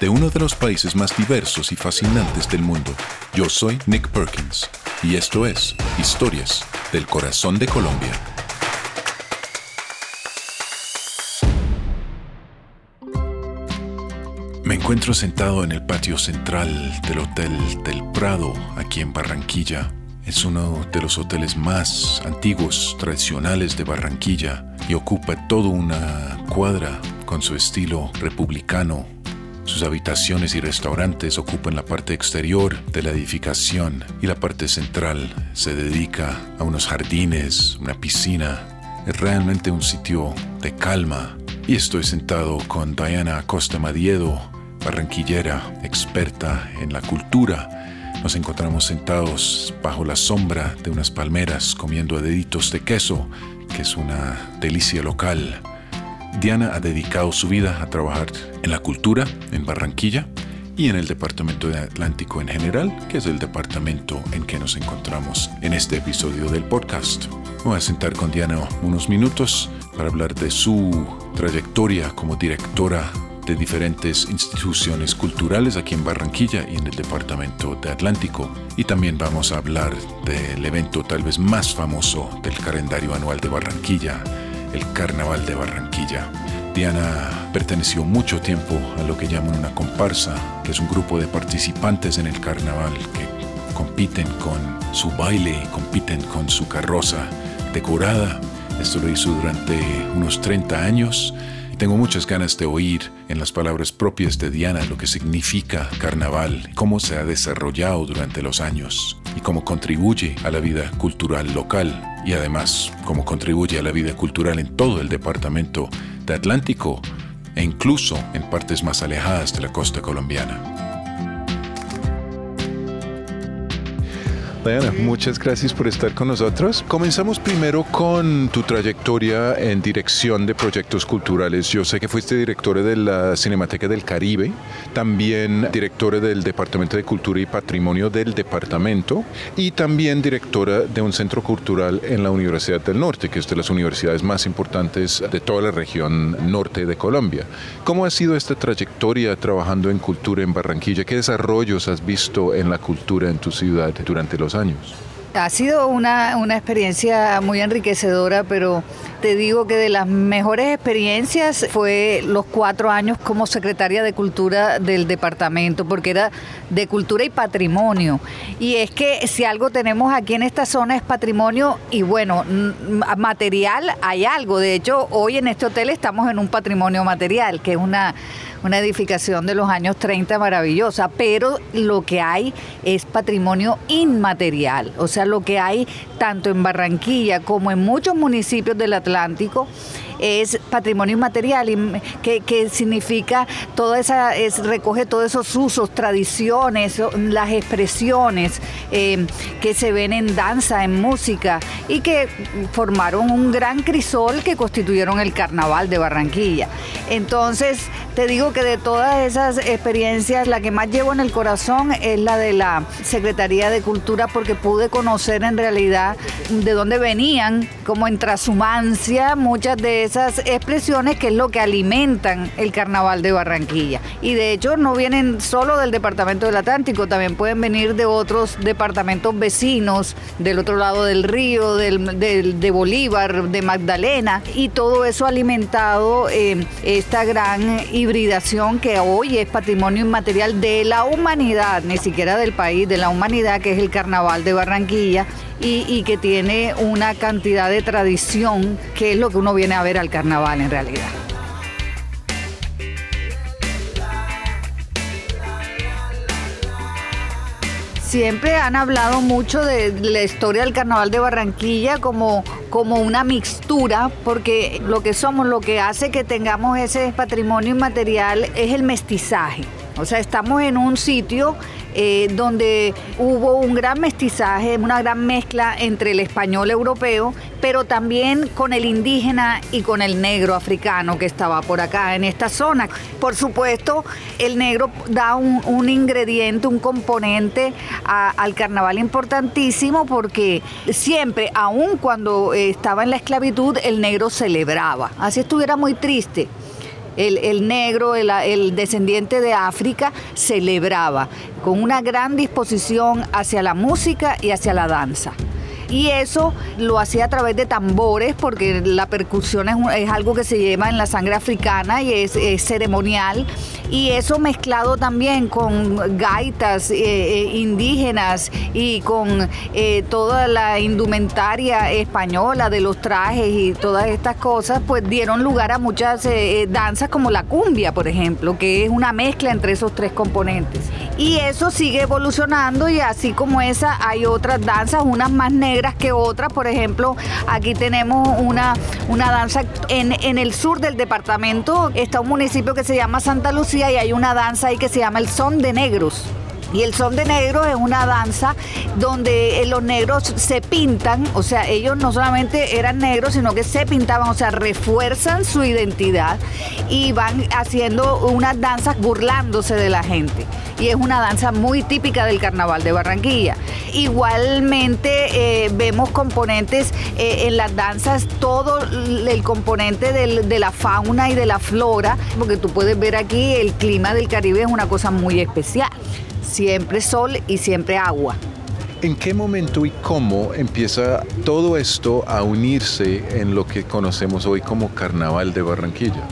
de uno de los países más diversos y fascinantes del mundo. Yo soy Nick Perkins y esto es Historias del Corazón de Colombia. Me encuentro sentado en el patio central del Hotel del Prado, aquí en Barranquilla. Es uno de los hoteles más antiguos, tradicionales de Barranquilla y ocupa toda una cuadra con su estilo republicano. Sus habitaciones y restaurantes ocupan la parte exterior de la edificación y la parte central se dedica a unos jardines, una piscina. Es realmente un sitio de calma y estoy sentado con Diana Acosta Madiedo, barranquillera, experta en la cultura. Nos encontramos sentados bajo la sombra de unas palmeras comiendo deditos de queso que es una delicia local. Diana ha dedicado su vida a trabajar en la cultura en Barranquilla y en el Departamento de Atlántico en general, que es el departamento en que nos encontramos en este episodio del podcast. Voy a sentar con Diana unos minutos para hablar de su trayectoria como directora de diferentes instituciones culturales aquí en Barranquilla y en el departamento de Atlántico. Y también vamos a hablar del evento tal vez más famoso del calendario anual de Barranquilla, el Carnaval de Barranquilla. Diana perteneció mucho tiempo a lo que llaman una comparsa, que es un grupo de participantes en el carnaval que compiten con su baile, compiten con su carroza decorada. Esto lo hizo durante unos 30 años tengo muchas ganas de oír en las palabras propias de Diana lo que significa carnaval, cómo se ha desarrollado durante los años y cómo contribuye a la vida cultural local y además cómo contribuye a la vida cultural en todo el departamento de Atlántico e incluso en partes más alejadas de la costa colombiana. Diana, muchas gracias por estar con nosotros. Comenzamos primero con tu trayectoria en dirección de proyectos culturales. Yo sé que fuiste directora de la Cinemateca del Caribe, también directora del Departamento de Cultura y Patrimonio del departamento y también directora de un centro cultural en la Universidad del Norte, que es de las universidades más importantes de toda la región norte de Colombia. ¿Cómo ha sido esta trayectoria trabajando en cultura en Barranquilla? ¿Qué desarrollos has visto en la cultura en tu ciudad durante los años. Ha sido una, una, experiencia muy enriquecedora, pero te digo que de las mejores experiencias fue los cuatro años como secretaria de Cultura del departamento, porque era de Cultura y Patrimonio. Y es que si algo tenemos aquí en esta zona es patrimonio y bueno, material hay algo. De hecho, hoy en este hotel estamos en un patrimonio material, que es una una edificación de los años 30 maravillosa, pero lo que hay es patrimonio inmaterial, o sea, lo que hay tanto en Barranquilla como en muchos municipios del Atlántico es patrimonio inmaterial, que, que significa toda esa, es, recoge todos esos usos, tradiciones, las expresiones eh, que se ven en danza, en música, y que formaron un gran crisol que constituyeron el carnaval de Barranquilla. Entonces, te digo que de todas esas experiencias, la que más llevo en el corazón es la de la Secretaría de Cultura, porque pude conocer en realidad de dónde venían, como en trashumancia, muchas de esas expresiones que es lo que alimentan el carnaval de Barranquilla. Y de hecho no vienen solo del departamento del Atlántico, también pueden venir de otros departamentos vecinos, del otro lado del río, de Bolívar, de Magdalena, y todo eso ha alimentado esta gran hibridación que hoy es patrimonio inmaterial de la humanidad, ni siquiera del país, de la humanidad, que es el carnaval de Barranquilla y, que tiene una cantidad de tradición que es lo que uno viene a ver al carnaval en realidad. siempre han hablado mucho de la historia del carnaval de Barranquilla como, como una mixtura, porque lo que somos, lo que hace que tengamos ese patrimonio inmaterial es el mestizaje. O sea, estamos en un sitio eh, donde hubo un gran mestizaje, una gran mezcla entre el español europeo, pero también con el indígena y con el negro africano que estaba por acá en esta zona. Por supuesto, el negro da un, ingrediente, un componente al carnaval importantísimo porque siempre, aun cuando estaba en la esclavitud, el negro celebraba. Así estuviera muy triste el, negro, el, descendiente de África, celebraba con una gran disposición hacia la música y hacia la danza y eso lo hacía a través de tambores porque la percusión es, algo que se lleva en la sangre africana y es, ceremonial y eso mezclado también con gaitas eh, eh, indígenas y con eh, toda la indumentaria española de los trajes y todas estas cosas, pues dieron lugar a muchas danzas como la cumbia, por ejemplo, que es una mezcla entre esos tres componentes. Y eso sigue evolucionando y así como esa hay otras danzas, unas más negras que otras. Por ejemplo, aquí tenemos una, una danza en, en el sur del departamento, está un municipio que se llama Santa Lucía y hay una danza ahí que se llama el Son de Negros. Y el son de negro es una danza donde eh, los negros se pintan, o sea, ellos no solamente eran negros, sino que se pintaban, o sea, refuerzan su identidad y van haciendo unas danzas burlándose de la gente. Y es una danza muy típica del carnaval de Barranquilla. Igualmente eh, vemos componentes eh, en las danzas, todo el componente de la fauna y de la flora, porque tú puedes ver aquí el clima del Caribe es una cosa muy especial siempre sol y siempre agua. ¿En qué momento y cómo empieza todo esto a unirse en lo que conocemos hoy como Carnaval de Barranquilla?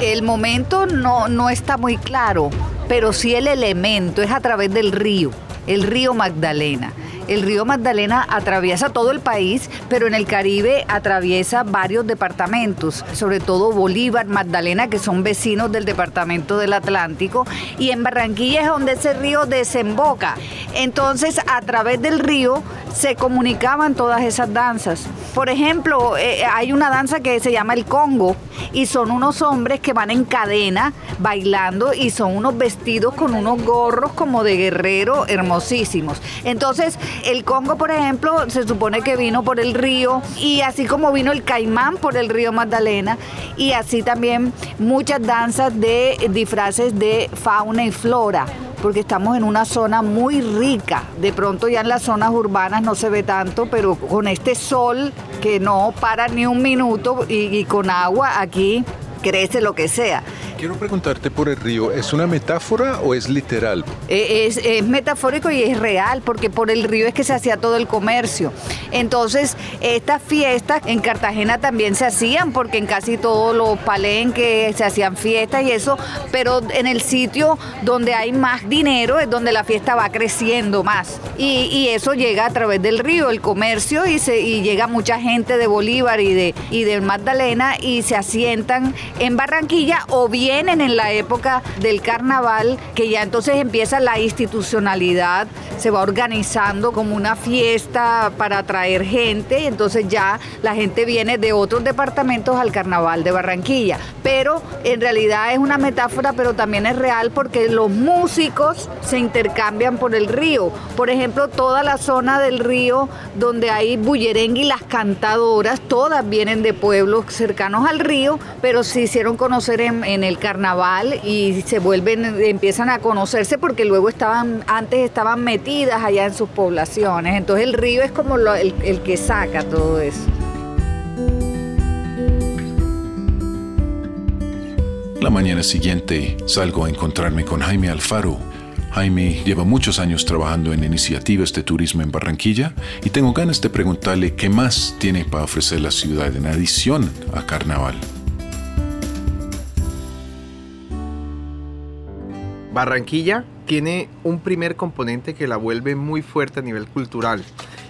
El momento no, no está muy claro, pero sí el elemento es a través del río, el río Magdalena. El río Magdalena atraviesa todo el país, pero en el Caribe atraviesa varios departamentos, sobre todo Bolívar, Magdalena, que son vecinos del departamento del Atlántico, y en Barranquilla es donde ese río desemboca. Entonces, a través del río se comunicaban todas esas danzas. Por ejemplo, eh, hay una danza que se llama el Congo y son unos hombres que van en cadena bailando y son unos vestidos con unos gorros como de guerrero hermosísimos. Entonces, el Congo, por ejemplo, se supone que vino por el río y así como vino el caimán por el río Magdalena y así también muchas danzas de disfraces de fauna y flora porque estamos en una zona muy rica. De pronto ya en las zonas urbanas no se ve tanto, pero con este sol que no para ni un minuto y, con agua aquí crece lo que sea. Quiero preguntarte por el río, ¿es una metáfora o es literal? Eh, es, metafórico y es real, porque por el río es que se hacía todo el comercio. Entonces, estas fiestas en Cartagena también se hacían, porque en casi todos los palenques se hacían fiestas y eso, pero en el sitio donde hay más dinero es donde la fiesta va creciendo más. Y, eso llega a través del río, el comercio, y llega mucha gente de Bolívar y de, y de Magdalena y se asientan en Barranquilla o bien vienen en la época del carnaval, que ya entonces empieza la institucionalidad, se va organizando como una fiesta para atraer gente, entonces ya la gente viene de otros departamentos al carnaval de Barranquilla. Pero en realidad es una metáfora, pero también es real porque los músicos se intercambian por el río. Por ejemplo, toda la zona del río donde hay bullerengue y las cantadoras, todas vienen de pueblos cercanos al río, pero se hicieron conocer en, en el carnaval y se vuelven, empiezan a conocerse porque luego estaban, antes estaban metidas allá en sus poblaciones. Entonces el río es como el, que saca todo eso. La mañana siguiente salgo a encontrarme con Jaime Alfaro. Jaime lleva muchos años trabajando en iniciativas de turismo en Barranquilla y tengo ganas de preguntarle qué más tiene para ofrecer la ciudad en adición a carnaval. Barranquilla tiene un primer componente que la vuelve muy fuerte a nivel cultural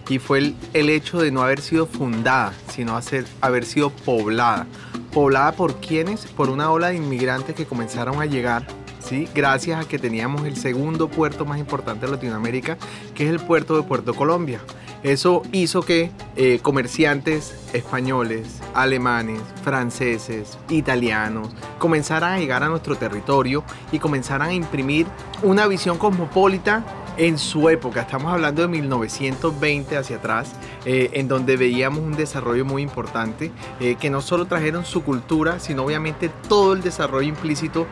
y fue el, hecho de no haber sido fundada, sino hacer, haber sido poblada. Poblada por quienes? Por una ola de inmigrantes que comenzaron a llegar ¿Sí? gracias a que teníamos el segundo puerto más importante de Latinoamérica, que es el puerto de Puerto Colombia. Eso hizo que eh, comerciantes españoles, alemanes, franceses, italianos comenzaran a llegar a nuestro territorio y comenzaran a imprimir una visión cosmopolita en su época, estamos hablando de 1920 hacia atrás, eh, en donde veíamos un desarrollo muy importante, eh, que no solo trajeron su cultura, sino obviamente todo el desarrollo implícito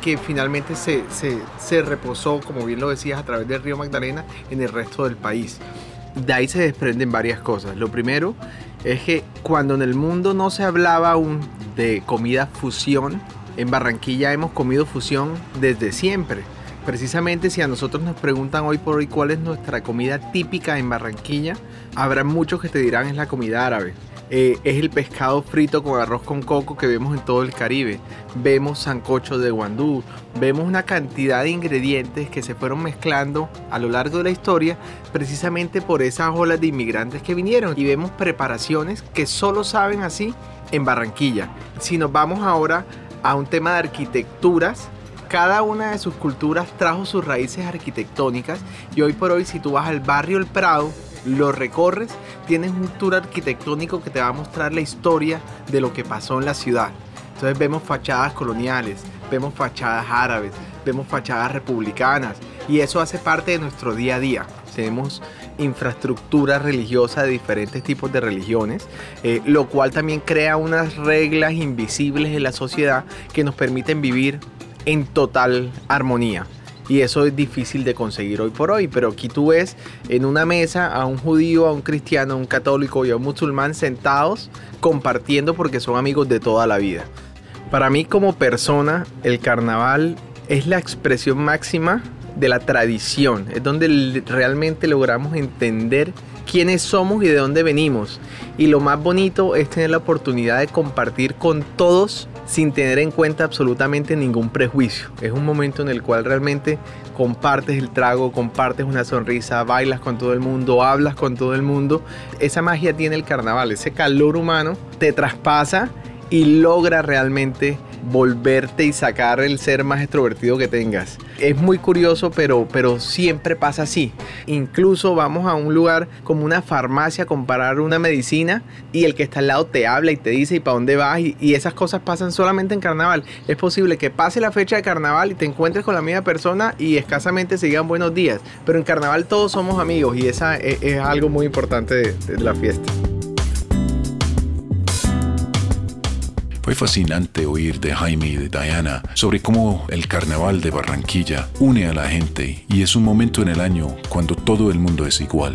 que finalmente se, se, se reposó, como bien lo decías, a través del río Magdalena en el resto del país de ahí se desprenden varias cosas. Lo primero es que cuando en el mundo no se hablaba aún de comida fusión, en Barranquilla hemos comido fusión desde siempre. Precisamente si a nosotros nos preguntan hoy por hoy cuál es nuestra comida típica en Barranquilla, habrá muchos que te dirán es la comida árabe. Eh, es el pescado frito con arroz con coco que vemos en todo el Caribe. Vemos sancocho de guandú, vemos una cantidad de ingredientes que se fueron mezclando a lo largo de la historia precisamente por esas olas de inmigrantes que vinieron. Y vemos preparaciones que solo saben así en Barranquilla. Si nos vamos ahora a un tema de arquitecturas, cada una de sus culturas trajo sus raíces arquitectónicas y hoy por hoy si tú vas al barrio El Prado, lo recorres, tienes un tour arquitectónico que te va a mostrar la historia de lo que pasó en la ciudad. Entonces vemos fachadas coloniales, vemos fachadas árabes, vemos fachadas republicanas y eso hace parte de nuestro día a día. Tenemos infraestructura religiosa de diferentes tipos de religiones, eh, lo cual también crea unas reglas invisibles en la sociedad que nos permiten vivir en total armonía y eso es difícil de conseguir hoy por hoy. Pero aquí tú ves en una mesa a un judío, a un cristiano, a un católico y a un musulmán sentados compartiendo porque son amigos de toda la vida. Para mí como persona, el carnaval es la expresión máxima de la tradición, es donde realmente logramos entender quiénes somos y de dónde venimos. Y lo más bonito es tener la oportunidad de compartir con todos sin tener en cuenta absolutamente ningún prejuicio. Es un momento en el cual realmente compartes el trago, compartes una sonrisa, bailas con todo el mundo, hablas con todo el mundo. Esa magia tiene el carnaval, ese calor humano te traspasa y logra realmente volverte y sacar el ser más extrovertido que tengas. Es muy curioso, pero, pero siempre pasa así. Incluso vamos a un lugar como una farmacia a comparar una medicina y el que está al lado te habla y te dice y para dónde vas y, y esas cosas pasan solamente en carnaval. Es posible que pase la fecha de carnaval y te encuentres con la misma persona y escasamente se digan buenos días, pero en carnaval todos somos amigos y esa es, algo muy importante de la fiesta. Fue fascinante oír de Jaime y de Diana sobre cómo el carnaval de Barranquilla une a la gente y es un momento en el año cuando todo el mundo es igual.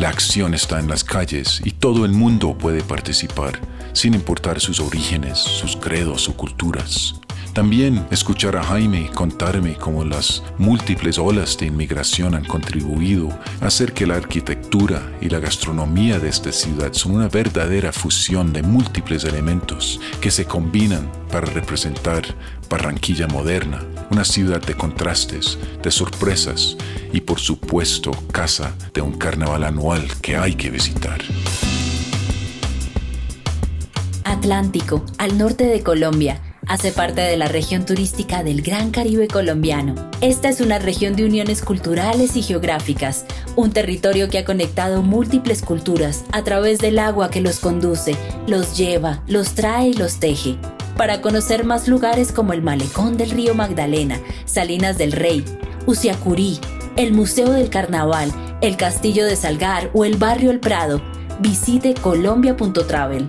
La acción está en las calles y todo el mundo puede participar, sin importar sus orígenes, sus credos o culturas. También escuchar a Jaime contarme cómo las múltiples olas de inmigración han contribuido a hacer que la arquitectura y la gastronomía de esta ciudad son una verdadera fusión de múltiples elementos que se combinan para representar Barranquilla moderna, una ciudad de contrastes, de sorpresas y por supuesto casa de un carnaval anual que hay que visitar. Atlántico, al norte de Colombia hace parte de la región turística del Gran Caribe colombiano. Esta es una región de uniones culturales y geográficas, un territorio que ha conectado múltiples culturas a través del agua que los conduce, los lleva, los trae y los teje. Para conocer más lugares como el Malecón del Río Magdalena, Salinas del Rey, Usiacurí, el Museo del Carnaval, el Castillo de Salgar o el Barrio El Prado, visite colombia.travel.